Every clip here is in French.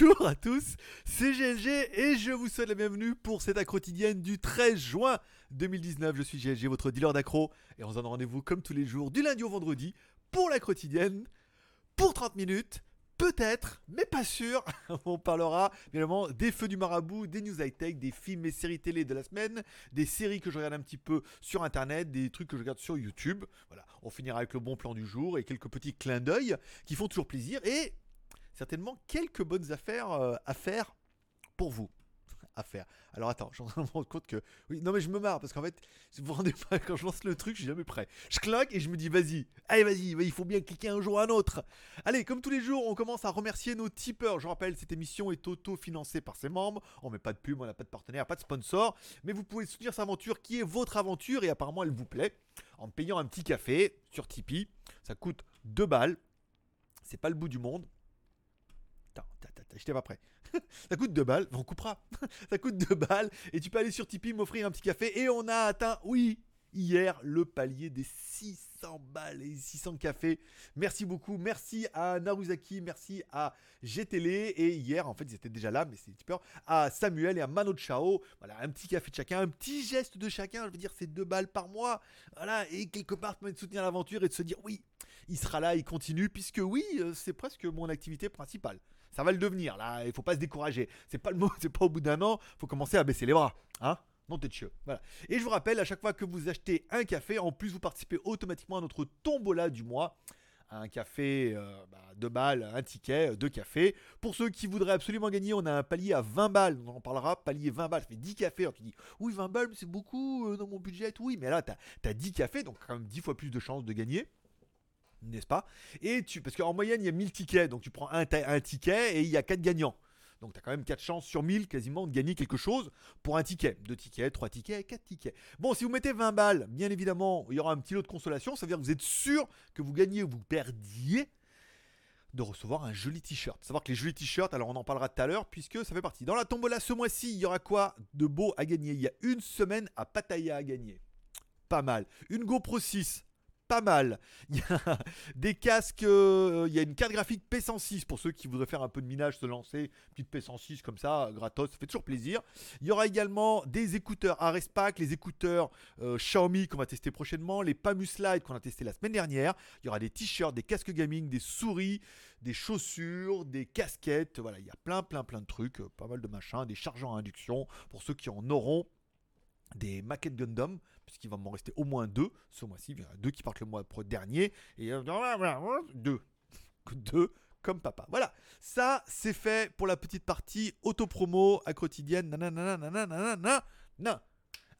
Bonjour à tous, c'est GLG et je vous souhaite la bienvenue pour cette accro quotidienne du 13 juin 2019. Je suis GLG, votre dealer d'accro, et on se donne rendez-vous comme tous les jours du lundi au vendredi pour la quotidienne pour 30 minutes. Peut-être, mais pas sûr. On parlera évidemment des feux du marabout, des news high-tech, des films et séries télé de la semaine, des séries que je regarde un petit peu sur internet, des trucs que je regarde sur YouTube. Voilà, on finira avec le bon plan du jour et quelques petits clins d'œil qui font toujours plaisir. Et certainement quelques bonnes affaires euh, à faire pour vous. À faire. Alors attends, je suis en train de me rendre compte que. Non mais je me marre parce qu'en fait, vous vous rendez pas, quand je lance le truc, je suis jamais prêt. Je claque et je me dis vas-y, allez vas-y, il faut bien cliquer un jour à un autre. Allez, comme tous les jours, on commence à remercier nos tipeurs. Je rappelle, cette émission est auto-financée par ses membres. On met pas de pub, on n'a pas de partenaire, pas de sponsor. Mais vous pouvez soutenir cette aventure qui est votre aventure et apparemment elle vous plaît. En payant un petit café sur Tipeee. Ça coûte 2 balles. C'est pas le bout du monde. J'étais pas prêt. ça coûte 2 balles, on coupera. ça coûte 2 balles et tu peux aller sur Tipeee m'offrir un petit café et on a atteint, oui, hier le palier des 600 balles et 600 cafés. Merci beaucoup, merci à Naruzaki, merci à GTL et hier en fait ils étaient déjà là mais c'est peur à Samuel et à Mano Chao. Voilà, un petit café de chacun, un petit geste de chacun, je veux dire c'est 2 balles par mois. Voilà, et quelque part de soutenir l'aventure et de se dire oui, il sera là, il continue puisque oui, euh, c'est presque mon activité principale. Ça va le devenir là, il faut pas se décourager. C'est pas le mot, c'est pas au bout d'un an, faut commencer à baisser les bras, hein non, t'es chieux. Voilà. Et je vous rappelle, à chaque fois que vous achetez un café, en plus vous participez automatiquement à notre tombola du mois. Un café, euh, bah, deux balles, un ticket, deux cafés. Pour ceux qui voudraient absolument gagner, on a un palier à 20 balles. On en parlera, palier 20 balles, ça fait 10 cafés. Alors tu dis, oui, 20 balles, c'est beaucoup euh, dans mon budget. Oui, mais là, t'as as 10 cafés, donc quand même 10 fois plus de chances de gagner n'est-ce pas? Et tu, parce qu'en moyenne, il y a 1000 tickets, donc tu prends un, un ticket et il y a 4 gagnants. Donc tu as quand même 4 chances sur 1000 quasiment de gagner quelque chose pour un ticket. 2 tickets, 3 tickets, 4 tickets. Bon, si vous mettez 20 balles, bien évidemment, il y aura un petit lot de consolation. Ça veut dire que vous êtes sûr que vous gagnez ou vous perdiez de recevoir un joli t-shirt. Savoir que les jolis t-shirts, alors on en parlera tout à l'heure, puisque ça fait partie. Dans la tombola ce mois-ci, il y aura quoi de beau à gagner? Il y a une semaine à Pattaya à gagner. Pas mal. Une GoPro 6 pas mal. Il y a des casques, euh, il y a une carte graphique P106 pour ceux qui voudraient faire un peu de minage, se lancer, petite P106 comme ça, gratos, ça fait toujours plaisir. Il y aura également des écouteurs Arespac, les écouteurs euh, Xiaomi qu'on va tester prochainement, les Pamus Lite qu'on a testé la semaine dernière. Il y aura des t-shirts, des casques gaming, des souris, des chaussures, des casquettes. Voilà, il y a plein, plein, plein de trucs, euh, pas mal de machins, des chargeurs à induction pour ceux qui en auront des maquettes Gundam, puisqu'il va m'en rester au moins deux ce mois-ci. Il y en a deux qui partent le mois dernier, et euh, deux. Deux comme papa. Voilà, ça c'est fait pour la petite partie auto-promo à quotidienne.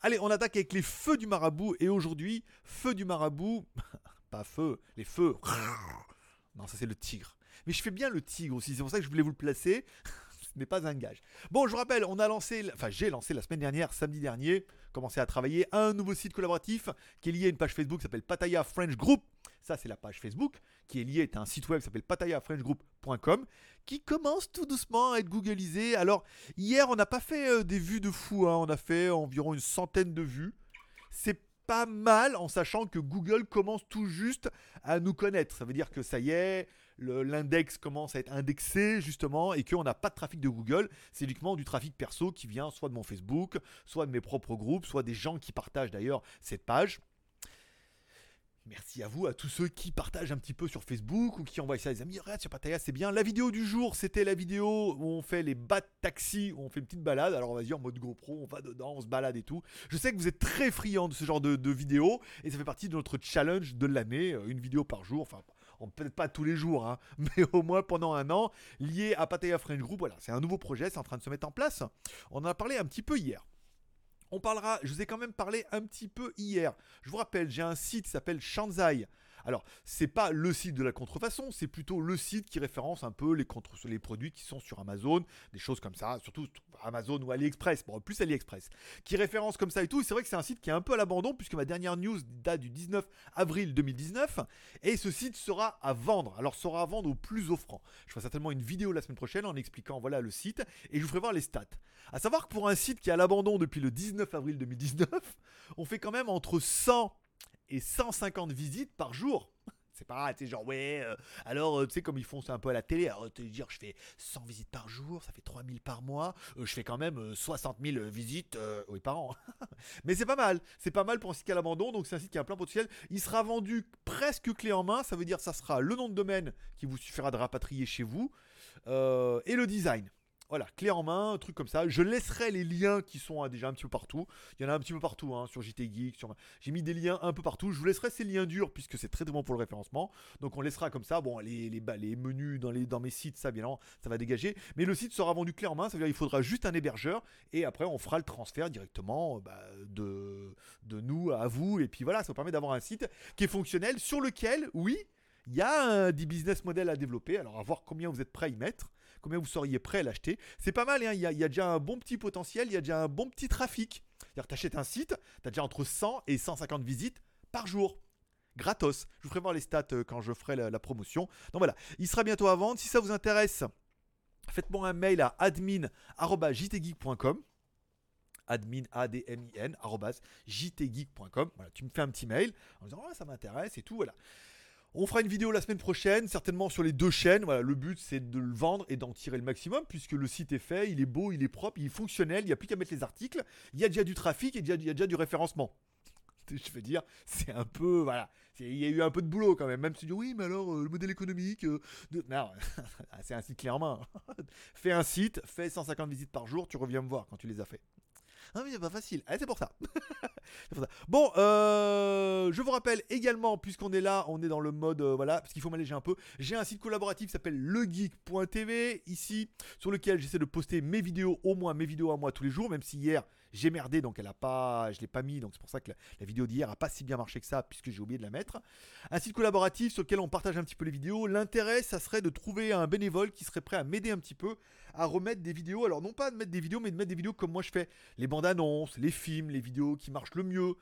Allez, on attaque avec les feux du marabout, et aujourd'hui, feu du marabout, pas feu, les feux. Non, ça c'est le tigre. Mais je fais bien le tigre aussi, c'est pour ça que je voulais vous le placer n'est pas un gage. Bon, je rappelle, on a lancé, enfin j'ai lancé la semaine dernière, samedi dernier, commencé à travailler un nouveau site collaboratif qui est lié à une page Facebook qui s'appelle Pataya French Group. Ça, c'est la page Facebook qui est liée à un site web qui s'appelle patayafrenchgroup.com qui commence tout doucement à être googlisé. Alors, hier, on n'a pas fait euh, des vues de fou, hein. on a fait environ une centaine de vues. C'est pas mal en sachant que Google commence tout juste à nous connaître. Ça veut dire que ça y est, l'index commence à être indexé justement et qu'on n'a pas de trafic de Google, c'est uniquement du trafic perso qui vient soit de mon Facebook, soit de mes propres groupes, soit des gens qui partagent d'ailleurs cette page. Merci à vous, à tous ceux qui partagent un petit peu sur Facebook ou qui envoient ça à des amis. Regarde sur Pataya, c'est bien. La vidéo du jour, c'était la vidéo où on fait les bas taxi, où on fait une petite balade. Alors on va dire en mode GoPro, on va dedans, on se balade et tout. Je sais que vous êtes très friands de ce genre de, de vidéos et ça fait partie de notre challenge de l'année, euh, une vidéo par jour. Enfin, peut-être pas tous les jours, hein, mais au moins pendant un an, lié à Pataya French Group. Voilà, c'est un nouveau projet, c'est en train de se mettre en place. On en a parlé un petit peu hier. On parlera, je vous ai quand même parlé un petit peu hier. Je vous rappelle, j'ai un site qui s'appelle Shanzai. Alors, c'est pas le site de la contrefaçon, c'est plutôt le site qui référence un peu les, produits qui sont sur Amazon, des choses comme ça, surtout Amazon ou AliExpress, bon, plus AliExpress, qui référence comme ça et tout. C'est vrai que c'est un site qui est un peu à l'abandon, puisque ma dernière news date du 19 avril 2019, et ce site sera à vendre. Alors, sera à vendre au plus offrant. Je ferai certainement une vidéo la semaine prochaine en expliquant voilà le site, et je vous ferai voir les stats. À savoir que pour un site qui est à l'abandon depuis le 19 avril 2019, on fait quand même entre 100 et 150 visites par jour. C'est pas, tu genre, ouais, euh, alors, euh, tu sais, comme ils font ça un peu à la télé, alors, te dire, je fais 100 visites par jour, ça fait 3000 par mois, euh, je fais quand même 60 000 visites, oui, par an. Mais c'est pas mal, c'est pas mal pour un site a l'abandon, donc c'est un site qui a plein potentiel. Il sera vendu presque clé en main, ça veut dire ça sera le nom de domaine qui vous suffira de rapatrier chez vous, et le design. Voilà, clé en main, truc comme ça. Je laisserai les liens qui sont hein, déjà un petit peu partout. Il y en a un petit peu partout hein, sur JT Geek. Sur... J'ai mis des liens un peu partout. Je vous laisserai ces liens durs puisque c'est très bon pour le référencement. Donc on laissera comme ça. Bon, les, les, menus dans, les, mes sites, ça bien ça va dégager. Mais le site sera vendu clé en main. Ça veut dire qu'il faudra juste un hébergeur et après on fera le transfert directement bah, de, nous à vous. Et puis voilà, ça permet d'avoir un site qui est fonctionnel sur lequel, oui, il y a des business models à développer. Alors à voir combien vous êtes prêt à y mettre combien vous seriez prêt à l'acheter. C'est pas mal, hein, il y, a, déjà un bon petit potentiel, il y a déjà un bon petit trafic. C'est-à-dire tu achètes un site, tu as déjà entre 100 et 150 visites par jour. Gratos. Je vous ferai voir les stats euh, quand je ferai la, promotion. Donc voilà, il sera bientôt à vendre. Si ça vous intéresse, faites-moi un mail à admin.jtgeek.com admin a d m i n jtgeek.com voilà tu me fais un petit mail en disant oh, ça m'intéresse et tout voilà on fera une vidéo la semaine prochaine, certainement sur les deux chaînes. Voilà, le but c'est de le vendre et d'en tirer le maximum puisque le site est fait, il est beau, il est propre, il est fonctionnel, il n'y a plus qu'à mettre les articles. Il y a déjà du trafic et il y a déjà du référencement. Je veux dire, c'est un peu. Voilà. Il y a eu un peu de boulot quand même. Même si tu dis oui, mais alors euh, le modèle économique. Euh, c'est un site clé en main. fais un site, fais 150 visites par jour, tu reviens me voir quand tu les as fait. Ah mais c'est pas facile. C'est pour ça. Bon, euh, je vous rappelle également, puisqu'on est là, on est dans le mode, euh, voilà, parce qu'il faut m'alléger un peu. J'ai un site collaboratif qui s'appelle legeek.tv ici, sur lequel j'essaie de poster mes vidéos, au moins mes vidéos à moi tous les jours, même si hier j'ai merdé, donc elle a pas, je l'ai pas mis, donc c'est pour ça que la, vidéo d'hier a pas si bien marché que ça, puisque j'ai oublié de la mettre. Un site collaboratif sur lequel on partage un petit peu les vidéos. L'intérêt, ça serait de trouver un bénévole qui serait prêt à m'aider un petit peu à remettre des vidéos. Alors non pas de mettre des vidéos, mais de mettre des vidéos comme moi je fais, les bandes annonces, les films, les vidéos qui marchent le mieux,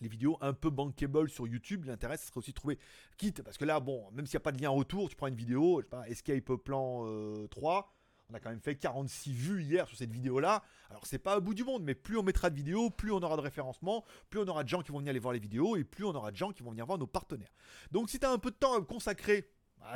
les vidéos un peu bankable sur YouTube. L'intérêt, ce serait aussi de trouver, quitte, parce que là, bon, même s'il n'y a pas de lien retour, tu prends une vidéo, je sais pas, Escape Plan 3, euh, on a quand même fait 46 vues hier sur cette vidéo-là. Alors c'est pas au bout du monde, mais plus on mettra de vidéos, plus on aura de référencement, plus on aura de gens qui vont venir aller voir les vidéos, et plus on aura de gens qui vont venir voir nos partenaires. Donc si tu as un peu de temps à consacrer,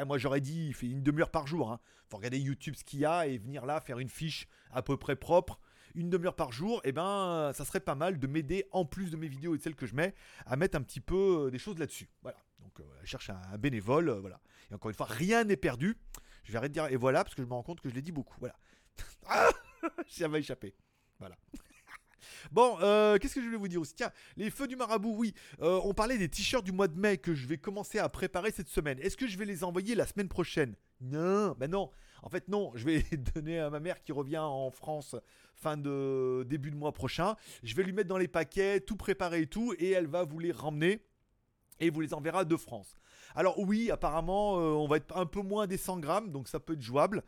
moi j'aurais dit, il fait une demi-heure par jour. Hein. Faut regarder YouTube ce qu'il y a et venir là faire une fiche à peu près propre une demi-heure par jour, et eh ben ça serait pas mal de m'aider en plus de mes vidéos et de celles que je mets à mettre un petit peu euh, des choses là-dessus. Voilà. Donc euh, cherche un, bénévole, euh, voilà. Et encore une fois, rien n'est perdu. Je vais arrêter de dire et voilà parce que je me rends compte que je l'ai dit beaucoup. Voilà. ah Ça va échapper. Voilà. Bon, euh, qu'est-ce que je voulais vous dire aussi? Tiens, les feux du marabout, oui. Euh, on parlait des t-shirts du mois de mai que je vais commencer à préparer cette semaine. Est-ce que je vais les envoyer la semaine prochaine? Non, ben non. En fait, non. Je vais donner à ma mère qui revient en France fin de début de mois prochain. Je vais lui mettre dans les paquets, tout préparer et tout, et elle va vous les ramener et vous les enverra de France. Alors oui, apparemment, euh, on va être un peu moins des 100 grammes, donc ça peut être jouable.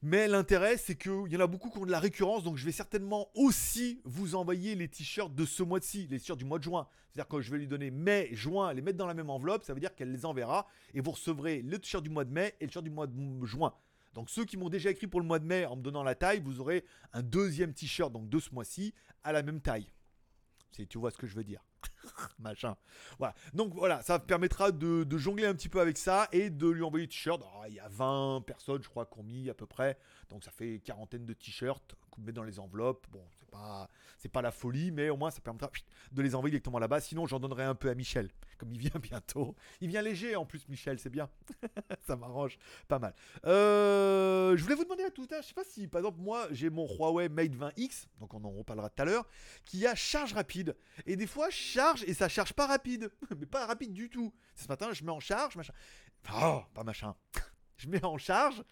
Mais l'intérêt, c'est qu'il y en a beaucoup qui ont de la récurrence, donc je vais certainement aussi vous envoyer les t-shirts de ce mois-ci, les t-shirts du mois de juin. C'est-à-dire que je vais lui donner mai, juin, les mettre dans la même enveloppe, ça veut dire qu'elle les enverra, et vous recevrez le t-shirt du mois de mai et le t-shirt du mois de juin. Donc ceux qui m'ont déjà écrit pour le mois de mai en me donnant la taille, vous aurez un deuxième t-shirt donc de ce mois-ci à la même taille. Si tu vois ce que je veux dire. machin. Voilà. Donc voilà, ça permettra de, jongler un petit peu avec ça et de lui envoyer des t-shirts. Il y a 20 personnes, je crois, qui ont mis à peu près. Donc ça fait quarantaine de t-shirts qu'on met dans les enveloppes. Bon, c'est pas, c'est pas la folie, mais au moins ça permettra de les envoyer directement là-bas. Sinon, j'en donnerai un peu à Michel, comme il vient bientôt. Il vient léger en plus, Michel, c'est bien. ça m'arrange pas mal. Euh, je voulais vous demander à tout je sais pas si, par exemple, moi, j'ai mon Huawei Mate 20X, donc on en reparlera tout à l'heure, qui a charge rapide. Et des fois, charge et ça charge pas rapide. Mais pas rapide du tout. Ce matin, je mets en charge, machin. Oh, pas machin. Je mets en charge,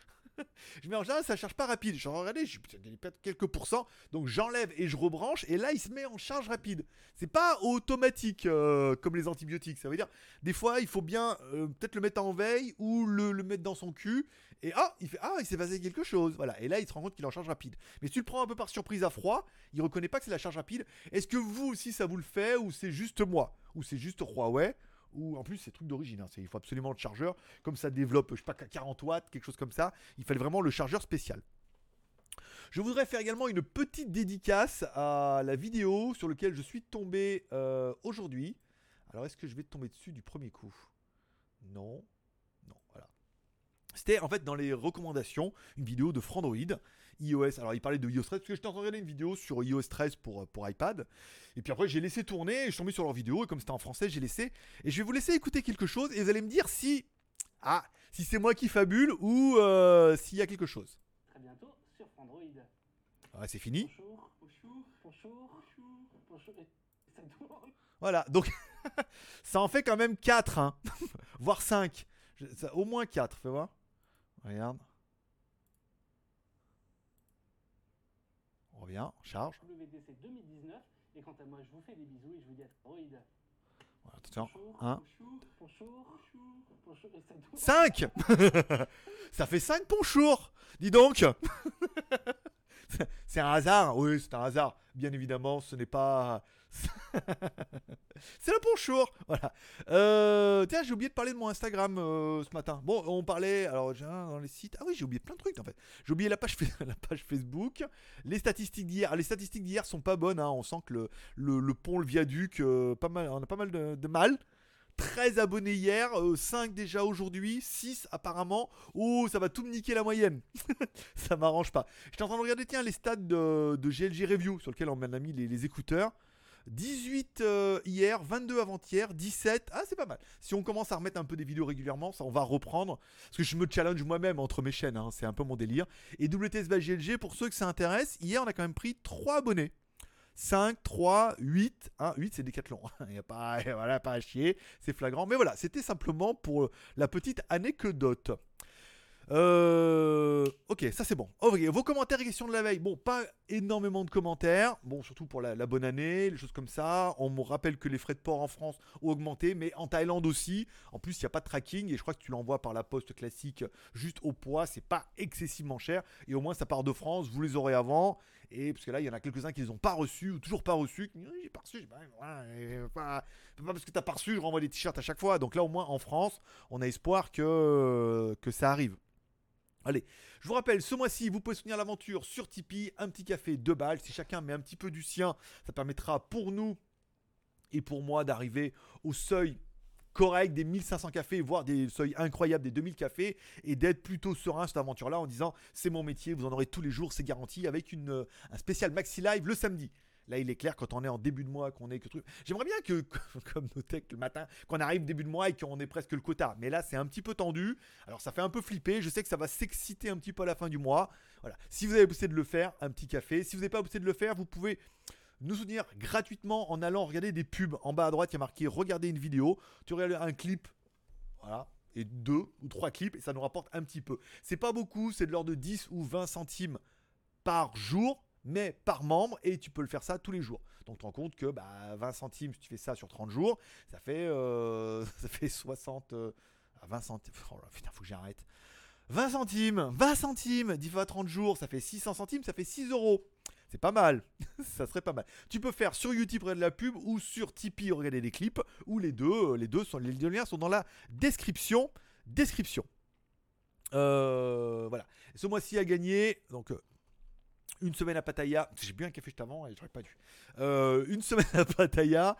je mets en charge, ça charge pas rapide. Je regardez, je peut-être quelques pourcents. Donc j'enlève et je rebranche. Et là, il se met en charge rapide. C'est pas automatique euh, comme les antibiotiques. Ça veut dire, des fois, il faut bien euh, peut-être le mettre en veille ou le, mettre dans son cul. Et ah, il fait ah, il s'est passé quelque chose. Voilà. Et là, il se rend compte qu'il en charge rapide. Mais si tu le prends un peu par surprise à froid, il reconnaît pas que c'est la charge rapide. Est-ce que vous aussi, ça vous le fait ou c'est juste moi? Ou c'est juste Huawei? Ou en plus c'est truc d'origine, hein, il faut absolument le chargeur, comme ça développe, je sais pas, 40 watts, quelque chose comme ça, il fallait vraiment le chargeur spécial. Je voudrais faire également une petite dédicace à la vidéo sur laquelle je suis tombé euh, aujourd'hui. Alors est-ce que je vais tomber dessus du premier coup? Non. Non, voilà. C'était en fait dans les recommandations une vidéo de Frandroid iOS. Alors il parlait de iOS 13 parce que j'étais en train de regarder une vidéo sur iOS 13 pour, pour iPad. Et puis après j'ai laissé tourner et je suis tombé sur leur vidéo et comme c'était en français j'ai laissé. Et je vais vous laisser écouter quelque chose et vous allez me dire si... Ah, si c'est moi qui fabule ou euh, s'il y a quelque chose. Très bientôt sur Android. Ouais, c'est fini. Bonjour, bonjour, bonjour, bonjour. Voilà, donc ça en fait quand même 4, hein. voire 5. Je- ça- au moins 4, fais voir. Regarde. On revient, on charge. WDC 2019. Et quant à moi, je vous fais des bisous et je vous dis à Android. Voilà, attention. Bonjour, Un. bonjour, bonjour, bonjour, bonjour. Et ça tourne. 5 Ça fait 5 ponchours Dis donc C'est un hasard Oui, c'est un hasard. Bien évidemment, ce n'est pas... c'est le ponchour Voilà. Euh, tiens, j'ai oublié de parler de mon Instagram euh, ce matin. Bon, on parlait... Alors, j'ai dans les sites... Ah oui, j'ai oublié plein de trucs, en fait. J'ai oublié la page, Facebook. Les statistiques d'hier... Ah, Les statistiques d'hier sont pas bonnes. hein. On sent que le, pont, le viaduc, euh, pas mal, on a pas mal de, mal. 13 abonnés hier, 5 déjà aujourd'hui, 6 apparemment. Oh, ça va tout me niquer la moyenne. ça m'arrange pas. J'étais en train de regarder, tiens, les stats de, GLG Review, sur lequel on a mis les écouteurs. 18 euh, hier, 22 avant-hier, 17. Ah, c'est pas mal. Si on commence à remettre un peu des vidéos régulièrement, ça on va reprendre. Parce que je me challenge moi-même entre mes chaînes, hein, c'est un peu mon délire. Et WTS pour ceux que ça intéresse, hier on a quand même pris 3 abonnés. 5, 3, 8. 1, 8 c'est Décathlon. Il n'y a pas, pas à chier, c'est flagrant. Mais voilà, c'était simplement pour la petite anecdote. Euh, ok, ça c'est bon. Ok, vos commentaires et questions de la veille. Bon, pas énormément de commentaires. Bon, surtout pour la, bonne année, les choses comme ça. On me rappelle que les frais de port en France ont augmenté, mais en Thaïlande aussi. En plus, il n'y a pas de tracking et je crois que tu l'envoies par la poste classique juste au poids. C'est pas excessivement cher et au moins ça part de France. Vous les aurez avant. Et parce que là, il y en a quelques-uns qui les ont pas reçus ou toujours pas reçus. J'ai pas reçu, pas, ouais, pas, pas parce que t'as pas reçu, je renvoie des t-shirts à chaque fois. Donc là, au moins en France, on a espoir que, que ça arrive. Allez, je vous rappelle, ce mois-ci, vous pouvez soutenir l'aventure sur Tipeee, un petit café, deux balles. Si chacun met un petit peu du sien, ça permettra pour nous et pour moi d'arriver au seuil correct des 1500 cafés, voire des seuils incroyables des 2000 cafés, et d'être plutôt serein cette aventure-là en disant c'est mon métier, vous en aurez tous les jours, c'est garanti, avec euh, un spécial maxi live le samedi. Là, il est clair quand on est en début de mois, qu'on est que truc. J'aimerais bien que, comme nos techs le matin, qu'on arrive début de mois et qu'on ait presque le quota. Mais là, c'est un petit peu tendu. Alors, ça fait un peu flipper. Je sais que ça va s'exciter un petit peu à la fin du mois. Voilà. Si vous avez poussé de le faire, un petit café. Si vous n'avez pas poussé de le faire, vous pouvez nous soutenir gratuitement en allant regarder des pubs. En bas à droite, il y a marqué regarder une vidéo. Tu regardes un clip. Voilà. Et deux ou trois clips et ça nous rapporte un petit peu. C'est pas beaucoup, c'est de l'ordre de 10 ou 20 centimes par jour, mais par membre et tu peux le faire ça tous les jours. Donc tu te rends compte que bah, 20 centimes, si tu fais ça sur 30 jours, ça fait, euh, ça fait 60... euh, à 20 centimes... Oh là, putain, faut que j'arrête. 20 centimes 20 centimes 10 fois 30 jours, ça fait 600 centimes, ça fait 6 euros. C'est pas mal. ça serait pas mal. Tu peux faire sur YouTube de la pub ou sur Tipeee regarder des clips ou les deux. Les deux sont les liens sont dans la description. Description. Euh, voilà. Ce mois-ci a gagné donc euh, une semaine à Pattaya. J'ai bu un café juste avant et j'aurais pas dû. Euh, une semaine à Pattaya.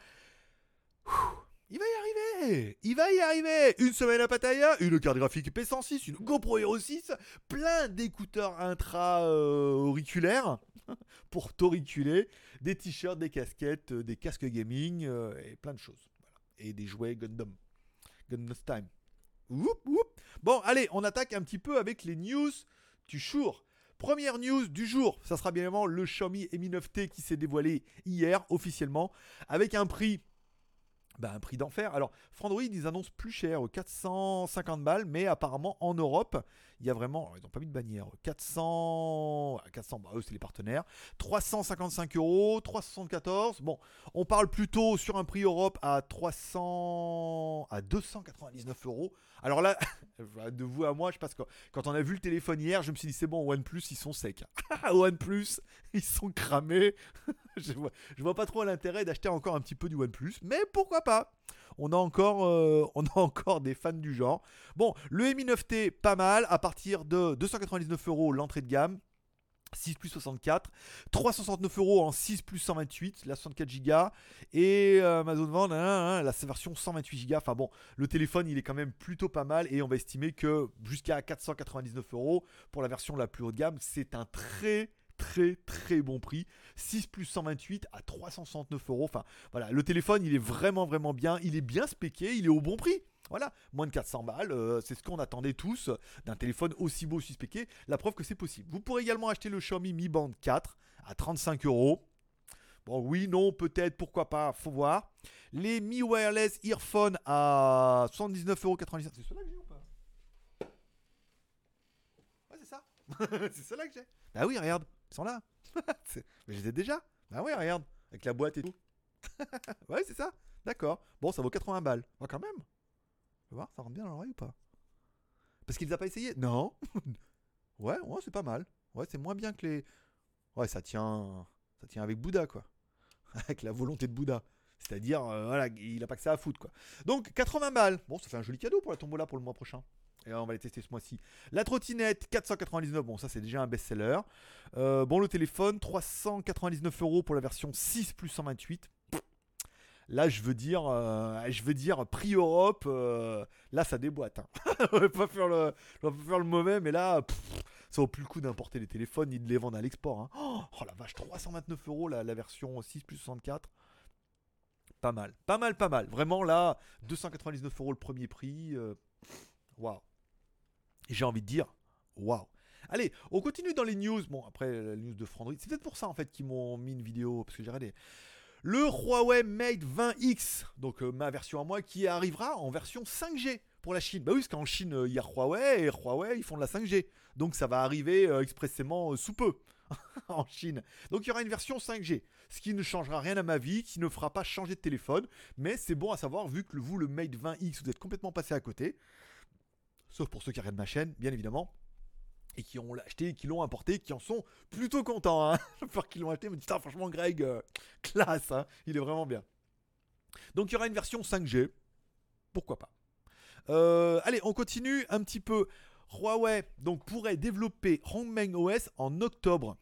Il va y arriver Il va y arriver Une semaine à Pattaya, une carte graphique P106, une GoPro Hero 6, plein d'écouteurs intra-auriculaires pour t'auriculer, des t-shirts, des casquettes, euh, des casques gaming euh, et plein de choses. Et des jouets Gundam. Gundam Time. Bon, allez, on attaque un petit peu avec les news du jour. Première news du jour, ça sera bien évidemment le Xiaomi Mi 9T qui s'est dévoilé hier officiellement avec un prix bah, un prix d'enfer. Alors, Frandroid, ils annoncent plus cher, 450 balles, mais apparemment en Europe, il y a vraiment, ils n'ont pas mis de bannière, 400, ouais, 400, bah, eux c'est les partenaires, 355 euros, 374. Bon, on parle plutôt sur un prix Europe à 300, à 299 euros. Alors là, de vous à moi, je pense que quand on a vu le téléphone hier, je me suis dit c'est bon, OnePlus ils sont secs. OnePlus, ils sont cramés. je, vois, je vois pas trop l'intérêt d'acheter encore un petit peu du OnePlus, mais pourquoi pas on a encore, euh, on a encore des fans du genre. Bon, le Mi 9T, pas mal, à partir de 299 euros l'entrée de gamme. 6 plus 64, 369 euros en 6 plus 128, la 64 Go et euh, Amazon vend la version 128 Go. Enfin bon, le téléphone il est quand même plutôt pas mal et on va estimer que jusqu'à 499 euros pour la version la plus haut de gamme, c'est un très très très bon prix. 6 plus 128 à 369 euros. Enfin voilà, le téléphone il est vraiment vraiment bien, il est bien spéqué, il est au bon prix. Voilà, moins de 400 balles, euh, c'est ce qu'on attendait tous d'un téléphone aussi beau, aussi spéqué. La preuve que c'est possible. Vous pourrez également acheter le Xiaomi Mi Band 4 à 35 euros. Bon, oui, non, peut-être, pourquoi pas, faut voir. Les Mi Wireless Earphone à 79,99€. C'est ceux-là que j'ai ou pas? Ouais, c'est ça. c'est ceux-là que j'ai. Bah oui, regarde. Ils sont là. Mais je les ai déjà. Bah ouais, regarde. Avec la boîte et tout. ouais, c'est ça. D'accord. Bon, ça vaut 80 balles. Bon, quand même. Tu voir, ça rentre bien dans l'oreille ou pas? Parce qu'il les a pas essayé Non. ouais, ouais, c'est pas mal. Ouais, c'est moins bien que les. Ouais, ça tient. Ça tient avec Bouddha, quoi. avec la volonté de Bouddha. C'est-à-dire, euh, voilà, il a pas que ça à foutre, quoi. Donc, 80 balles. Bon, ça fait un joli cadeau pour la tombola pour le mois prochain. Et on va les tester ce mois-ci. La trottinette, 499. Bon, ça, c'est déjà un best-seller. Euh, bon, le téléphone, 399 euros pour la version 6 plus 128. Là, je veux dire, euh, je veux dire, prix Europe, euh, là, ça déboîte. Hein. on, va pas faire le, mauvais, mais là, ça vaut plus le coup d'importer les téléphones ni de les vendre à l'export. Hein. Oh, la vache, 329 euros la, la version 6 plus 64. Pas mal, pas mal, pas mal. Vraiment, là, 299 euros le premier prix. Waouh. J'ai envie de dire, waouh. Allez, on continue dans les news. Bon, après, la news de Frandroid, c'est peut-être pour ça en fait qu'ils m'ont mis une vidéo, parce que j'ai regardé. Le Huawei Mate 20X, donc euh, ma version à moi, qui arrivera en version 5G pour la Chine. Bah oui, parce qu'en Chine, euh, il y a Huawei, et Huawei, ils font de la 5G. Donc ça va arriver euh, expressément sous peu en Chine. Donc il y aura une version 5G, ce qui ne changera rien à ma vie, qui ne fera pas changer de téléphone, mais c'est bon à savoir, vu que vous, le Mate 20X, vous êtes complètement passé à côté sauf pour ceux qui regardent ma chaîne, bien évidemment, et qui ont acheté, qui l'ont importé, qui en sont plutôt contents. Hein Peur qu'ils l'ont acheté, me disent franchement Greg, euh, classe, hein il est vraiment bien. Donc il y aura une version 5G, pourquoi pas. Euh, allez, on continue un petit peu. Huawei donc pourrait développer Hongmeng OS en octobre.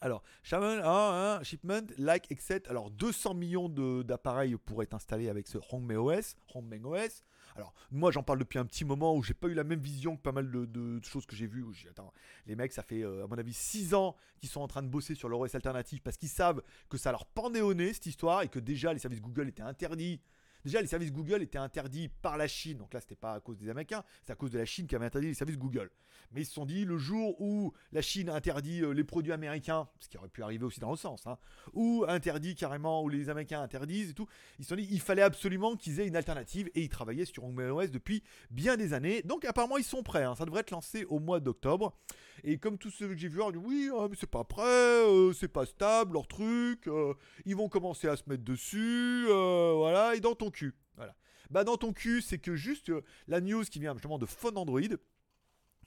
Alors, Shaman shipment like etc. Alors, 200 millions d'appareils pourraient être installés avec ce Hongmeng OS. Hongmeng OS. Alors, moi, j'en parle depuis un petit moment où j'ai pas eu la même vision que pas mal de, choses que j'ai vues. Où attends, les mecs, ça fait, euh, à mon avis, 6 ans qu'ils sont en train de bosser sur l'OS alternatif parce qu'ils savent que ça leur pendait au nez cette histoire et que déjà les services Google étaient interdits Déjà, les services Google étaient interdits par la Chine. Donc là, c'était pas à cause des Américains, c'est à cause de la Chine qui avait interdit les services Google. Mais ils se sont dit, le jour où la Chine interdit euh, les produits américains, ce qui aurait pu arriver aussi dans le sens, hein, ou interdit carrément, ou les Américains interdisent et tout, ils se sont dit, il fallait absolument qu'ils aient une alternative et ils travaillaient sur OS depuis bien des années. Donc apparemment, ils sont prêts. Hein. Ça devrait être lancé au mois d'octobre. Et comme tous ceux que j'ai vus, on dit oui, hein, mais c'est pas prêt, euh, c'est pas stable leur truc, euh, ils vont commencer à se mettre dessus, voilà, et dans ton cul. Voilà. Bah dans ton cul, c'est que juste euh, la news qui vient justement de Phone Android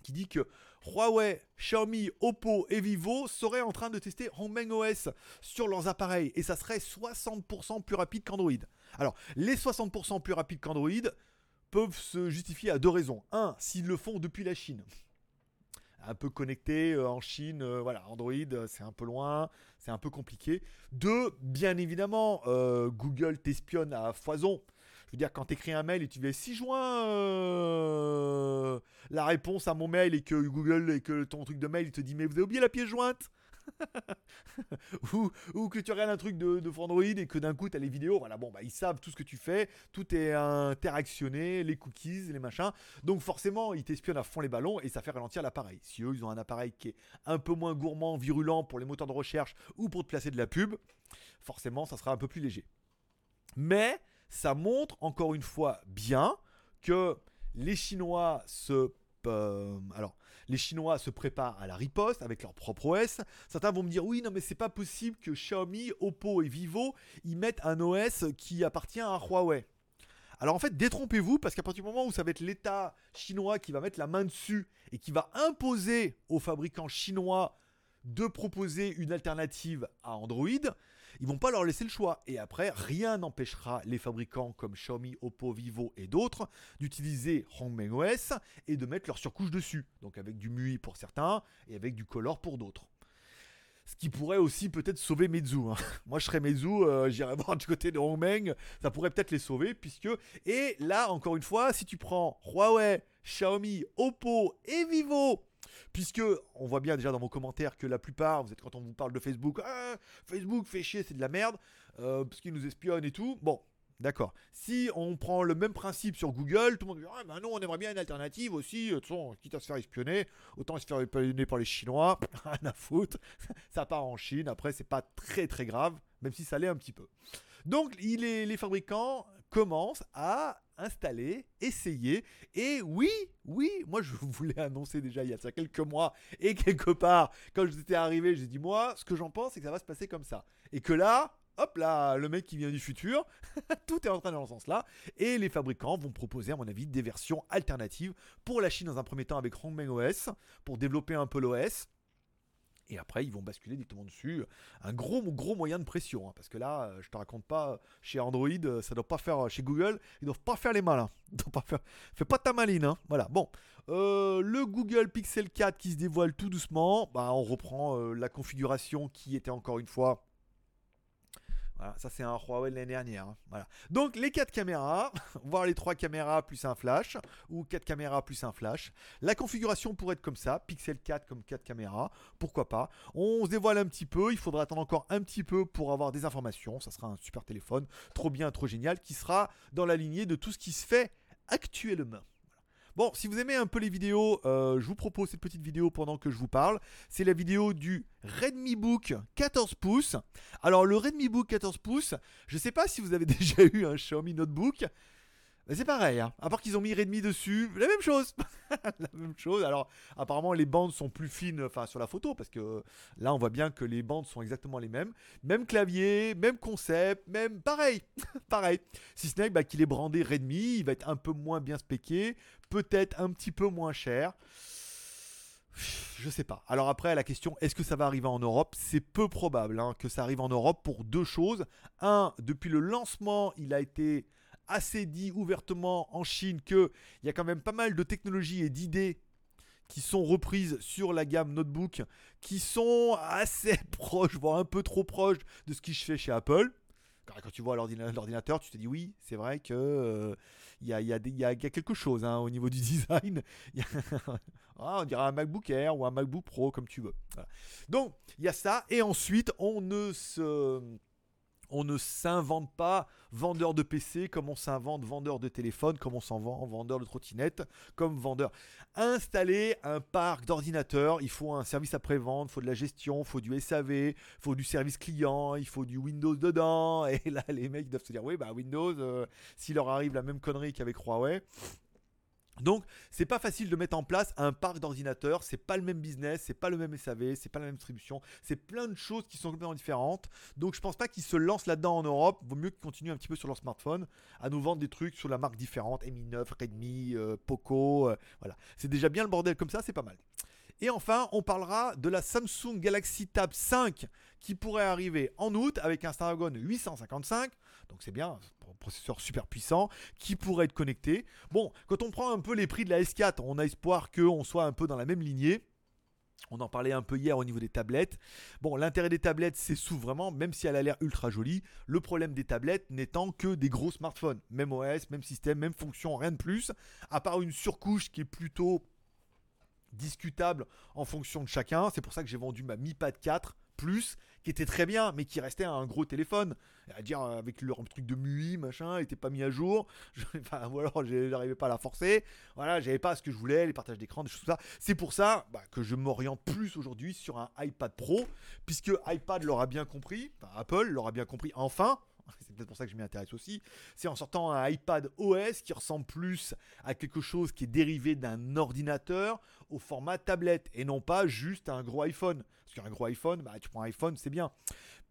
qui dit que Huawei, Xiaomi, Oppo et Vivo seraient en train de tester Hongmeng OS sur leurs appareils et ça serait 60% plus rapide qu'Android. Alors, les 60% plus rapides qu'Android peuvent se justifier à deux raisons. Un, s'ils le font depuis la Chine. Un peu connecté euh, en Chine, euh, voilà, Android c'est un peu loin, c'est un peu compliqué. Deux, bien évidemment, Google t'espionne à foison veux dire, quand tu écris un mail et tu dis si euh, la réponse à mon mail et que Google et que ton truc de mail il te dit mais vous avez oublié la pièce jointe? ou, que tu regardes un truc de, de Android et que d'un coup tu as les vidéos, voilà, bon, bah ils savent tout ce que tu fais, tout est interactionné, les cookies, les machins, donc forcément ils t'espionnent à fond les ballons et ça fait ralentir l'appareil. Si eux ils ont un appareil qui est un peu moins gourmand, virulent pour les moteurs de recherche ou pour te placer de la pub, forcément ça sera un peu plus léger. Mais ça montre encore une fois bien que les Chinois se euh, alors, les Chinois se préparent à la riposte avec leur propre OS. Certains vont me dire oui, non, mais c'est pas possible que Xiaomi, Oppo et Vivo y mettent un OS qui appartient à Huawei. Alors en fait, détrompez-vous parce qu'à partir du moment où ça va être l'État chinois qui va mettre la main dessus et qui va imposer aux fabricants chinois de proposer une alternative à Android, ils vont pas leur laisser le choix. Et après, rien n'empêchera les fabricants comme Xiaomi, Oppo, Vivo et d'autres d'utiliser Hongmeng OS et de mettre leur surcouche dessus. Donc avec du MUI pour certains et avec du Color pour d'autres. Ce qui pourrait aussi peut-être sauver Meizu. hein. Moi, je serais Meizu, euh, j'irais voir du côté de Hongmeng. Ça pourrait peut-être les sauver, puisque. Et là, encore une fois, si tu prends Huawei, Xiaomi, Oppo et Vivo, puisque on voit bien déjà dans vos commentaires que la plupart, vous êtes quand on vous parle de Facebook, Ah, Facebook fait chier, c'est de la merde, euh, parce qu'ils nous espionnent et tout. Bon, D'accord. Si on prend le même principe sur Google, tout le monde dit Ah, ben non, on aimerait bien une alternative aussi. De toute façon, quitte à se faire espionner, autant se faire espionner par les Chinois. Rien à foutre. Ça part en Chine. Après, c'est pas très très grave, même si ça l'est un petit peu. Donc, il les fabricants commencent à installer, essayer. Et oui, oui, moi je vous l'ai annoncé déjà il y a quelques mois. Et quelque part, quand j'étais arrivé, j'ai dit Moi, ce que j'en pense, c'est que ça va se passer comme ça. Et que là. Hop là, le mec qui vient du futur, tout est en train dans le sens là. Et les fabricants vont proposer, à mon avis, des versions alternatives pour la Chine dans un premier temps avec Hongmeng OS, pour développer un peu l'OS. Et après, ils vont basculer directement dessus. Un gros, gros moyen de pression. hein, parce que là, euh, je te raconte pas, chez Android, euh, ça doit pas faire. Chez Google, ils doivent pas faire les malins. Pas faire. Fais pas ta maline. hein. Voilà. Bon. Euh, le Google Pixel 4 qui se dévoile tout doucement. Bah, on reprend euh, la configuration qui était encore une fois. Ça c'est un Huawei de l'année dernière. hein. Donc les 4 caméras, voire les 3 caméras plus un flash, ou 4 caméras plus un flash. La configuration pourrait être comme ça, Pixel 4 comme 4 caméras, pourquoi pas. On se dévoile un petit peu, il faudra attendre encore un petit peu pour avoir des informations. Ça sera un super téléphone, trop bien, trop génial, qui sera dans la lignée de tout ce qui se fait actuellement. Bon, si vous aimez un peu les vidéos, euh, je vous propose cette petite vidéo pendant que je vous parle. C'est la vidéo du Redmi Book 14 pouces. Alors, le Redmi Book 14 pouces, je sais pas si vous avez déjà eu un Xiaomi Notebook. C'est pareil, hein. à part qu'ils ont mis Redmi dessus, la même chose. la même chose. Alors, apparemment, les bandes sont plus fines sur la photo, parce que là, on voit bien que les bandes sont exactement les mêmes. Même clavier, même concept, même pareil. pareil. Si ce n'est bah, qu'il est brandé Redmi, il va être un peu moins bien spéqué, peut-être un petit peu moins cher. Je sais pas. Alors après, la question, est-ce que ça va arriver en Europe? C'est peu probable hein, que ça arrive en Europe pour deux choses. Un, depuis le lancement, il a été assez dit ouvertement en Chine qu'il y a quand même pas mal de technologies et d'idées qui sont reprises sur la gamme notebook, qui sont assez proches, voire un peu trop proches de ce qui se fait chez Apple. Quand tu vois l'ordina- l'ordinateur, tu te dis oui, c'est vrai que euh, il y, a, y a quelque chose hein, au niveau du design. Ah, on dirait un MacBook Air ou un MacBook Pro, comme tu veux. Donc, il y a ça. Et ensuite, on ne se on ne s'invente pas vendeur de PC comme on s'invente vendeur de téléphone, comme on s'en vend vendeur de trottinette, comme vendeur. Installer un parc d'ordinateurs, il faut un service après-vente, il faut de la gestion, il faut du SAV, il faut du service client, il faut du Windows dedans. Et là, les mecs doivent se dire, oui, bah Windows, euh, s'il leur arrive la même connerie qu'avec Huawei. Donc, c'est pas facile de mettre en place un parc d'ordinateurs. C'est pas le même business, c'est pas le même SAV, c'est pas la même distribution. C'est plein de choses qui sont complètement différentes. Donc, je pense pas qu'ils se lancent là-dedans en Europe. Vaut mieux qu'ils continuent un petit peu sur leur smartphone à nous vendre des trucs sur la marque différente Mi 9, Redmi, euh, Poco. euh, voilà, c'est déjà bien le bordel comme ça, c'est pas mal. Et enfin, on parlera de la Samsung Galaxy Tab 5 qui pourrait arriver en août avec un Snapdragon 855. Donc c'est bien, un processeur super puissant qui pourrait être connecté. Bon, quand on prend un peu les prix de la S4, on a espoir qu'on soit un peu dans la même lignée. On en parlait un peu hier au niveau des tablettes. Bon, l'intérêt des tablettes, c'est sous même si elle a l'air ultra jolie, le problème des tablettes n'étant que des gros smartphones. Même OS, même système, même fonction, rien de plus. À part une surcouche qui est plutôt discutable en fonction de chacun. C'est pour ça que j'ai vendu ma Mi Pad 4 Plus, qui était très bien, mais qui restait un gros téléphone. À dire, euh, avec leur truc de MUI, machin, était pas mis à jour. Je- ou alors, j'arrivais pas à la forcer. Voilà, j'avais pas ce que je voulais, les partages d'écran, des choses ça. C'est pour ça bah, que je m'oriente plus aujourd'hui sur un iPad Pro, puisque iPad l'aura bien compris, enfin, Apple l'aura bien compris enfin. C'est peut-être pour ça que je m'y intéresse aussi. C'est en sortant un iPad OS qui ressemble plus à quelque chose qui est dérivé d'un ordinateur au format tablette et non pas juste un gros iPhone. Parce qu'un gros iPhone, bah, tu prends un iPhone, c'est bien.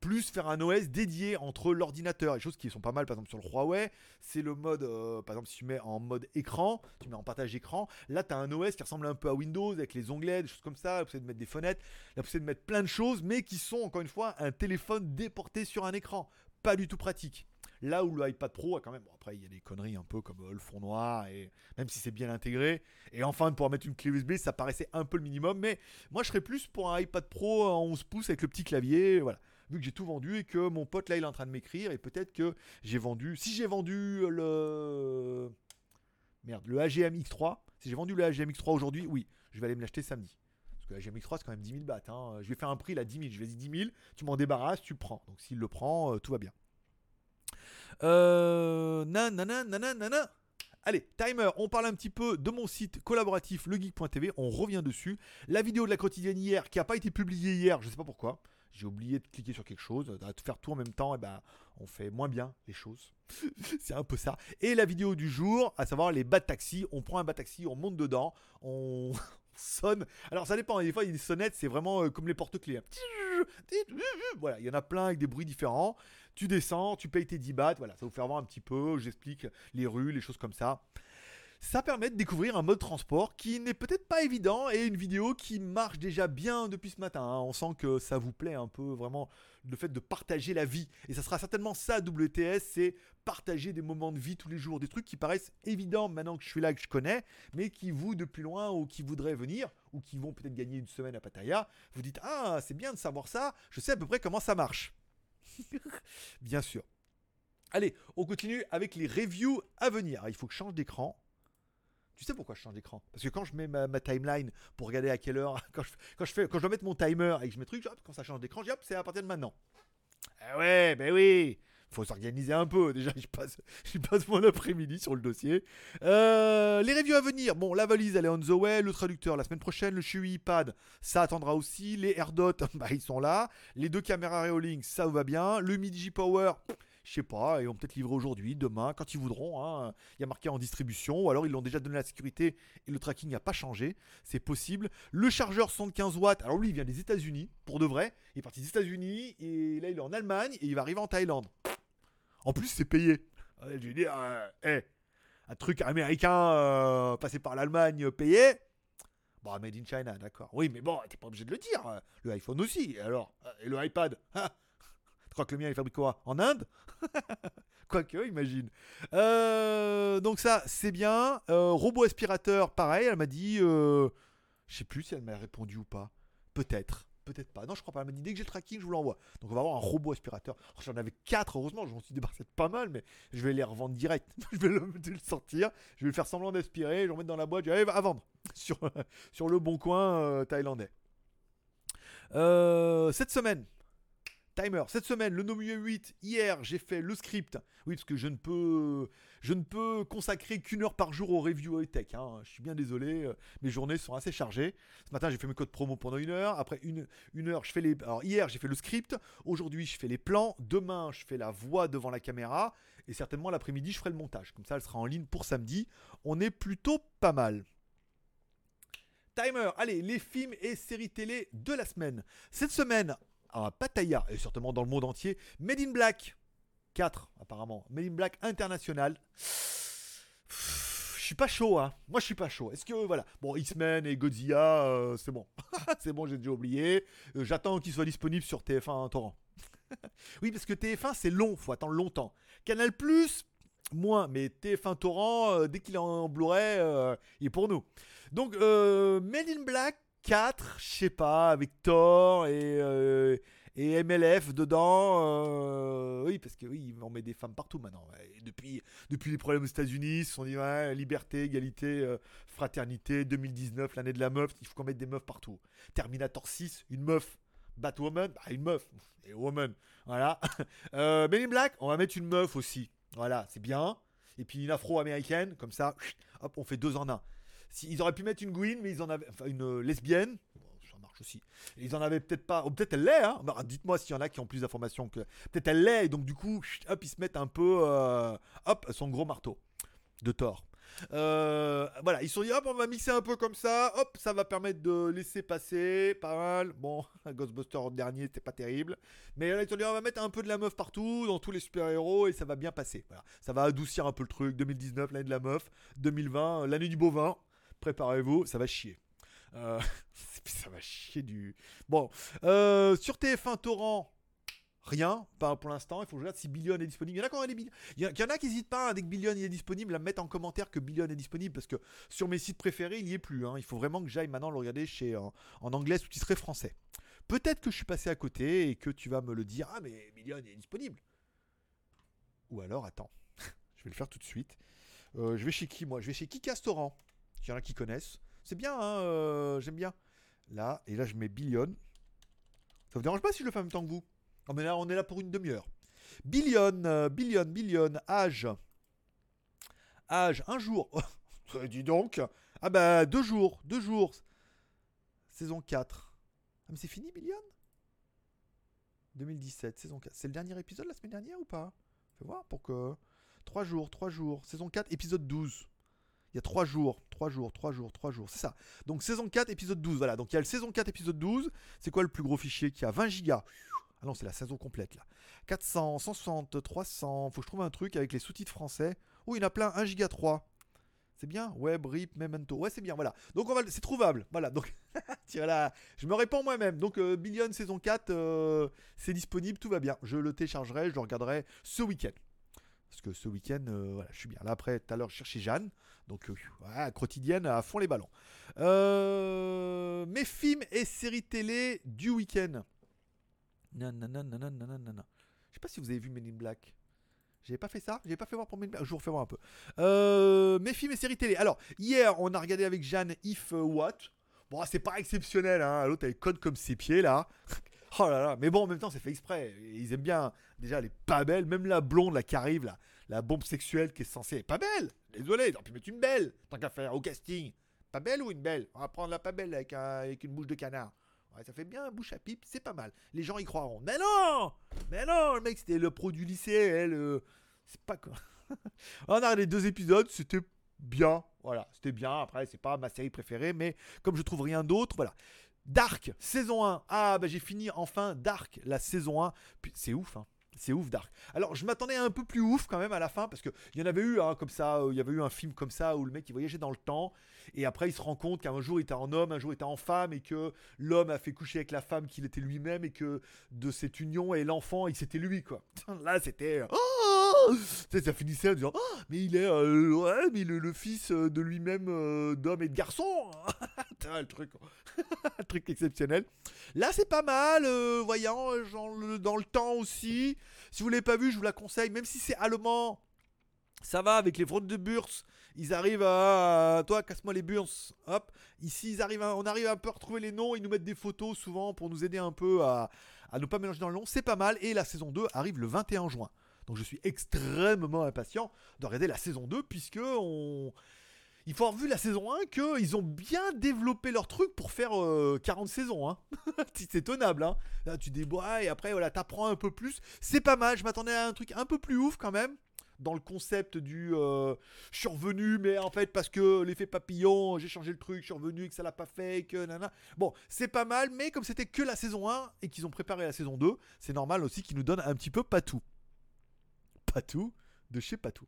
Plus faire un OS dédié entre l'ordinateur, les choses qui sont pas mal, par exemple sur le Huawei, c'est le mode, euh, par exemple si tu mets en mode écran, tu mets en partage d'écran, là tu as un OS qui ressemble un peu à Windows avec les onglets, des choses comme ça, la possibilité de mettre des fenêtres, la possibilité de mettre plein de choses, mais qui sont encore une fois un téléphone déporté sur un écran. Pas du tout pratique. Là où le iPad Pro a quand même. Bon, après, il y a des conneries un peu comme euh, le fond et même si c'est bien intégré. Et enfin, de pouvoir mettre une clé USB, ça paraissait un peu le minimum. Mais moi, je serais plus pour un iPad Pro en 11 pouces avec le petit clavier. Voilà. Vu que j'ai tout vendu et que mon pote là, il est en train de m'écrire. Et peut-être que j'ai vendu. Si j'ai vendu le. Merde, le AGM X3. Si j'ai vendu le AGM X3 aujourd'hui, oui, je vais aller me l'acheter samedi. Parce que la GMX3, c'est quand même 10 000 bahts. hein. Je vais faire un prix là, 10 000. Je vais dire 10 000, tu m'en débarrasses, tu prends. Donc s'il le prend, euh, tout va bien. Euh. Nanana, nanana. Allez, timer, on parle un petit peu de mon site collaboratif legeek.tv, on revient dessus. La vidéo de la quotidienne hier, qui n'a pas été publiée hier, je sais pas pourquoi. J'ai oublié de cliquer sur quelque chose, de faire tout en même temps, et ben on fait moins bien les choses. c'est un peu ça. Et la vidéo du jour, à savoir les bas de taxi. On prend un bas de taxi, on monte dedans, on sonne. Alors ça dépend, des fois il y a des sonnettes, c'est vraiment euh, comme les porte-clés. hein. Voilà, il y en a plein avec des bruits différents. Tu descends, tu payes tes 10 bahts, voilà, ça vous faire voir un petit peu, j'explique les rues, les choses comme ça. Ça permet de découvrir un mode transport qui n'est peut-être pas évident et une vidéo qui marche déjà bien depuis ce matin. hein. On sent que ça vous plaît un peu vraiment le fait de partager la vie. Et ça sera certainement ça WTS, c'est partager des moments de vie tous les jours, des trucs qui paraissent évidents maintenant que je suis là, que je connais, mais qui vous depuis loin ou qui voudraient venir ou qui vont peut-être gagner une semaine à Pattaya, vous dites ah c'est bien de savoir ça, je sais à peu près comment ça marche. bien sûr. Allez, on continue avec les reviews à venir. Il faut que je change d'écran. Tu sais pourquoi je change d'écran? Parce que quand je mets ma, timeline pour regarder à quelle heure, quand je, quand je fais, je dois mettre mon timer et que je mets truc, quand ça change d'écran, hop, c'est à partir de maintenant. Eh ouais, ben oui faut s'organiser un peu. Déjà, je passe, mon après-midi sur le dossier. Euh, les reviews à venir. Bon, la valise, elle est on the way. Le traducteur, la semaine prochaine. Le Shui iPad, ça attendra aussi. Les AirDot, bah, ils sont là. Les deux caméras Reolink, ça va bien. Le Midi Power, je sais pas, ils vont peut-être livrer aujourd'hui, demain, quand ils voudront. hein. Il y a marqué en distribution, ou alors ils l'ont déjà donné la sécurité et le tracking n'a pas changé. C'est possible. Le chargeur 75 watts, alors lui, il vient des États-Unis, pour de vrai. Il est parti des États-Unis et là, il est en Allemagne et il va arriver en Thaïlande. En plus, c'est payé. Ouais, je veux dire, euh, eh, un truc américain euh, passé par l'Allemagne payé. Bon, made in China, d'accord. Oui, mais bon, t'es pas obligé de le dire. euh, Le iPhone aussi, alors euh, Et le iPad Ah, Tu crois que le mien, il fabrique quoi En Inde? Quoique, imagine. Euh, donc ça, c'est bien. Euh, robot aspirateur, pareil, elle m'a dit... euh, je sais plus si elle m'a répondu ou pas. Peut-être. Peut-être pas. Non, je crois pas. Elle m'a dit dès que j'ai le tracking, je vous l'envoie. Donc on va avoir un robot aspirateur. Oh, J'en avais 4, heureusement. Je m'en suis débarrassé de pas mal, mais je vais les revendre direct. je vais le, sortir. Je vais faire semblant d'aspirer. Je vais remettre dans la boîte. Je vais aller à vendre sur, sur le bon coin euh, thaïlandais. Euh, cette semaine, timer. Cette semaine, le Nomu 8. Hier, j'ai fait le script. Oui, parce que je ne peux, je ne peux consacrer qu'une heure par jour aux reviews high tech. hein. Je suis bien désolé. euh, Mes journées sont assez chargées. Ce matin, j'ai fait mes codes promo pendant une heure. Après une, une heure, je fais les. Alors hier, j'ai fait le script. Aujourd'hui, je fais les plans. Demain, je fais la voix devant la caméra. Et certainement l'après-midi, je ferai le montage. Comme ça, elle sera en ligne pour samedi. On est plutôt pas mal. Timer, allez, les films et séries télé de la semaine. Cette semaine, à Pattaya, et certainement dans le monde entier, Made in Black 4, apparemment. Made in Black International. Je suis pas chaud, hein. Moi, je suis pas chaud. Est-ce que, voilà. Bon, X-Men et Godzilla, euh, c'est bon. c'est bon, j'ai déjà oublié. Euh, J'attends qu'ils soient disponibles sur TF1 Torrent. oui, parce que TF1, c'est long, faut attendre longtemps. Canal Plus, moins, mais TF1 Torrent, euh, dès qu'il est en Blu-ray, il est pour nous. Donc, Made in Black 4, je sais pas, avec Thor et, euh, MLF dedans. euh, oui, parce que oui, on met des femmes partout maintenant. depuis, les problèmes aux États-Unis, ils se sont dit liberté, égalité, euh, fraternité, 2019, l'année de la meuf, il faut qu'on mette des meufs partout. Terminator 6, une meuf. Batwoman, bah, une meuf. Et woman. Voilà. Euh, Black, on va mettre une meuf aussi. Voilà, c'est bien. Et puis une afro-américaine, comme ça, hop, on fait deux en un. Ils auraient pu mettre une Gwyn, mais ils en avaient. Enfin, une euh, lesbienne. Ça marche aussi. Ils en avaient peut-être pas. Ou peut-être elle l'est, hein. Bah, Dites-moi s'il y en a qui ont plus d'informations que. Peut-être elle l'est, et donc du coup, hop, ils se mettent un peu. euh, hop, son gros marteau de Thor. Euh, voilà, ils se sont dit hop, on va mixer un peu comme ça, hop, ça va permettre de laisser passer, pas mal. Bon, Ghostbuster dernier, c'était pas terrible, mais là ils se sont dit on va mettre un peu de la meuf partout, dans tous les super-héros, et ça va bien passer. Voilà, ça va adoucir un peu le truc. 2019, l'année de la meuf, 2020, l'année du bovin. Préparez-vous, ça va chier. Euh, ça va chier du. Bon, euh, sur TF1 Torrent. Rien, pas pour l'instant. Il faut que je regarde si Billion est disponible. Il y en a quand il y, en a qui n'hésitent pas, hein, dès que Billion est disponible, à mettre en commentaire que Billion est disponible parce que sur mes sites préférés, il n'y est plus. hein. Il faut vraiment que j'aille maintenant le regarder chez, en, en anglais sous-titré français. Peut-être que je suis passé à côté et que tu vas me le dire. Ah, mais Billion est disponible. Ou alors, attends, je vais le faire tout de suite. Euh, je vais chez qui moi? Je vais chez Kiki Restaurant. Il y en a qui connaissent. C'est bien, hein, euh, j'aime bien. Là, et là, je mets Billion. Ça vous dérange pas si je le fais en même temps que vous? Oh, mais là, on est là pour une demi-heure. Billion, euh, Billion, Billion, âge. Âge, un jour. Dis donc. Ah bah, deux jours, deux jours. Saison 4. Ah, mais c'est fini, Billion? 2017, saison 4. C'est le dernier épisode la semaine dernière ou pas? Fais voir pour que. 3 jours, 3 jours. Saison 4, épisode 12. Il y a 3 jours, 3 jours, 3 jours, 3 jours, c'est ça. Donc saison 4, épisode 12. Voilà, donc il y a le saison 4, épisode 12. C'est quoi le plus gros fichier qui a 20 gigas? Ah non, c'est la saison complète là. 400, 160, 300. Faut que je trouve un truc avec les sous-titres français. Oh, il y en a plein, 1 giga 3. C'est bien? Web, RIP, Memento. Ouais, c'est bien, voilà. Donc on va, c'est trouvable. Voilà, donc tiens là, je me réponds moi-même. Donc euh, Billion saison 4, euh, c'est disponible, tout va bien. Je le téléchargerai, je le regarderai ce week-end. Parce que ce week-end, euh, voilà, je suis bien. Là, après, tout à l'heure, je cherchais Jeanne. Donc, euh, quotidienne à fond les ballons. Euh, mes films et séries télé du week-end. Nanana, nanana. Je sais pas si vous avez vu Men in Black. J'avais pas fait ça, j'avais pas fait voir pour Black. Je vous refais voir un peu. Euh, mes films et séries télé. Alors, hier, on a regardé avec Jeanne If euh, What. Bon, c'est pas exceptionnel, hein. L'autre, elle code comme ses pieds, là. Oh là là, mais bon, en même temps, c'est fait exprès. Ils aiment bien. Déjà, elle est pas belle. Même la blonde, là, qui arrive, là, la bombe sexuelle qui est censée. Elle est pas belle. Désolé, ils pu mettre une belle, tant qu'à faire, au casting. Pas belle ou une belle? On va prendre la pas belle avec, un- avec une bouche de canard. Ouais, ça fait bien bouche à pipe, c'est pas mal. Les gens y croiront. Mais non Mais non, le mec, c'était le pro du lycée, elle. euh, C'est pas quoi. On a regardé deux épisodes, c'était bien. Voilà, c'était bien. Après, c'est pas ma série préférée, mais comme je trouve rien d'autre, voilà. Dark, saison 1. Ah, bah j'ai fini enfin Dark, la saison 1. Puis c'est ouf, hein. C'est ouf Dark. Alors je m'attendais un peu plus ouf quand même à la fin parce que il y en avait eu hein, comme ça, euh, il y avait eu un film comme ça où le mec il voyageait dans le temps et après il se rend compte qu'un jour il était en homme, un jour il était en femme et que l'homme a fait coucher avec la femme qu'il était lui-même et que de cette union et l'enfant il c'était lui quoi. Là c'était oh Sais, ça finissait en disant Oh, mais il est euh, ouais mais le, fils euh, de lui-même euh, d'homme et de garçon. Le truc truc exceptionnel. Là, c'est pas mal, euh, voyant, dans le temps aussi. Si vous l'avez pas vu, je vous la conseille, même si c'est allemand. Ça va avec les fraudes de bourse. Ils arrivent à. Toi, casse-moi les bourses. Hop. Ici, ils arrivent on arrive un peu à retrouver les noms. Ils nous mettent des photos souvent pour nous aider un peu à, à ne pas mélanger dans le long. C'est pas mal. Et la saison 2 arrive le 21 juin. Donc je suis extrêmement impatient de regarder la saison 2 puisque. Il faut avoir vu la saison 1 qu'ils ont bien développé leur truc pour faire euh, 40 saisons. Hein. c'est étonnable. Hein. Là, tu débois et après, voilà, t'apprends un peu plus. C'est pas mal. Je m'attendais à un truc un peu plus ouf quand même. Dans le concept du euh, je mais en fait, parce que l'effet papillon, j'ai changé le truc, je suis revenu et que ça l'a pas fait, que nana. Bon, c'est pas mal, mais comme c'était que la saison 1 et qu'ils ont préparé la saison 2, c'est normal aussi qu'ils nous donnent un petit peu Patou. Patou de chez Patou.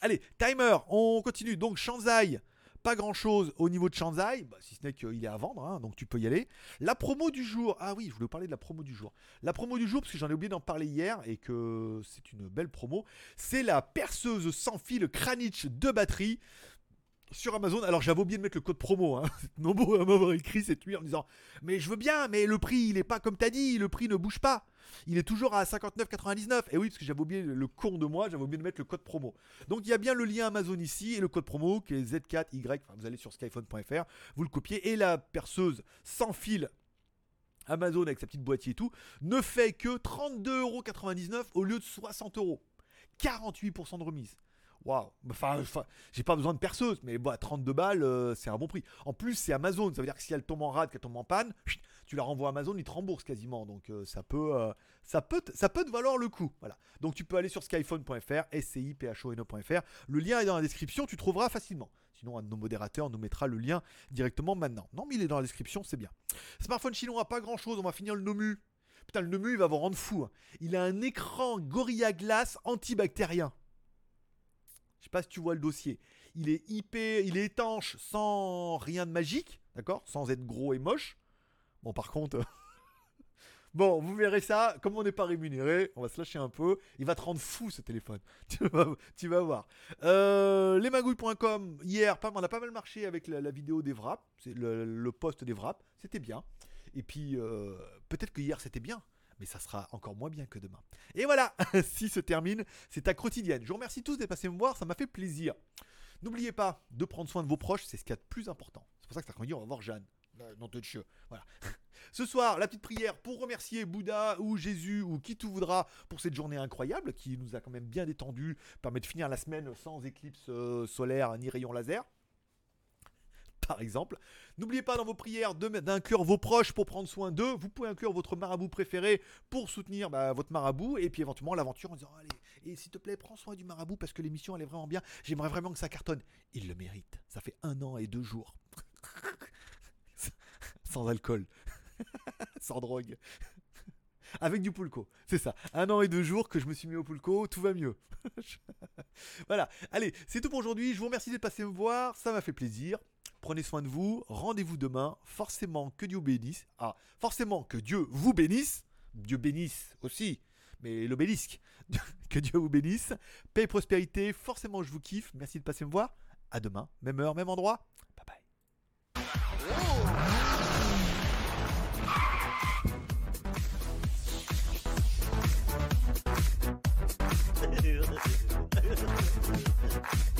Allez, timer, on continue. Donc, Shanzai, pas grand chose au niveau de Shanzai, bah, si ce n'est qu'il est à vendre, hein, donc tu peux y aller. La promo du jour, ah oui, je voulais parler de la promo du jour. La promo du jour, parce que j'en ai oublié d'en parler hier et que c'est une belle promo, c'est la perceuse sans fil Kranich de batterie sur Amazon. Alors j'avais oublié de mettre le code promo. Hein. Nombreux à m'avoir écrit cette nuit en disant Mais je veux bien, mais le prix il est pas comme t'as dit, le prix ne bouge pas. Il est toujours à 59,99. Et oui, parce que j'avais oublié le con de moi, j'avais oublié de mettre le code promo. Donc il y a bien le lien Amazon ici et le code promo qui est Z4Y. Enfin, vous allez sur skyphone.fr, vous le copiez et la perceuse sans fil. Amazon avec sa petite boîtier et tout ne fait que 32,99€ au lieu de 60 euros. 48% de remise. Waouh, enfin, j'ai pas besoin de perceuse, mais bah, 32 balles, euh, c'est un bon prix. En plus, c'est Amazon, ça veut dire que si elle tombe en rade, qu'elle tombe en panne, tu la renvoies à Amazon, ils te remboursent quasiment. Donc euh, ça peut, euh, ça peut, ça peut te valoir le coup. Voilà. Donc tu peux aller sur skyphone.fr, sciphone.fr. Le lien est dans la description, tu trouveras facilement. Sinon, un de nos modérateurs nous mettra le lien directement maintenant. Non, mais il est dans la description, c'est bien. Smartphone chinois, pas grand chose. On va finir le Nomu. Putain, le Nomu, il va vous rendre fou. hein. Il a un écran Gorilla Glass antibactérien. Sais pas si tu vois le dossier. Il est hyper, il est étanche sans rien de magique, d'accord? Sans être gros et moche. Bon, par contre, Bon, vous verrez ça. Comme on n'est pas rémunéré, on va se lâcher un peu. Il va te rendre fou ce téléphone. Tu vas, tu vas voir. Euh, lesmagouilles.com, hier, on a pas mal marché avec la, vidéo des wraps. Le, le post des wraps. C'était bien. Et puis, euh, peut-être que hier c'était bien. Mais ça sera encore moins bien que demain. Et voilà, si se termine, c'est ta quotidienne. Je vous remercie tous d'être passés me voir, ça m'a fait plaisir. N'oubliez pas de prendre soin de vos proches, c'est ce qu'il y a de plus important. C'est pour ça que cet après-midi, on va voir Jeanne. Euh, nom de Dieu. Voilà. Ce soir, la petite prière pour remercier Bouddha ou Jésus ou qui tout voudra pour cette journée incroyable qui nous a quand même bien détendu, permet de finir la semaine sans éclipse euh, solaire ni rayon laser. Par exemple, n'oubliez pas dans vos prières de- d'inclure vos proches pour prendre soin d'eux. Vous pouvez inclure votre marabout préféré pour soutenir bah, votre marabout et puis éventuellement l'aventure en disant allez et s'il te plaît prends soin du marabout parce que l'émission elle est vraiment bien. J'aimerais vraiment que ça cartonne. Il le mérite. Ça fait un an et deux jours. Sans alcool. Sans drogue. Avec du pulco. C'est ça. Un an et deux jours que je me suis mis au pulco, tout va mieux. voilà. Allez, c'est tout pour aujourd'hui. Je vous remercie d'être passé me voir. Ça m'a fait plaisir prenez soin de vous, rendez-vous demain, forcément que Dieu bénisse, ah, forcément que Dieu vous bénisse, Dieu bénisse aussi, mais l'obélisque, que Dieu vous bénisse, paix et prospérité, forcément je vous kiffe, merci de passer me voir, à demain, même heure, même endroit, bye bye.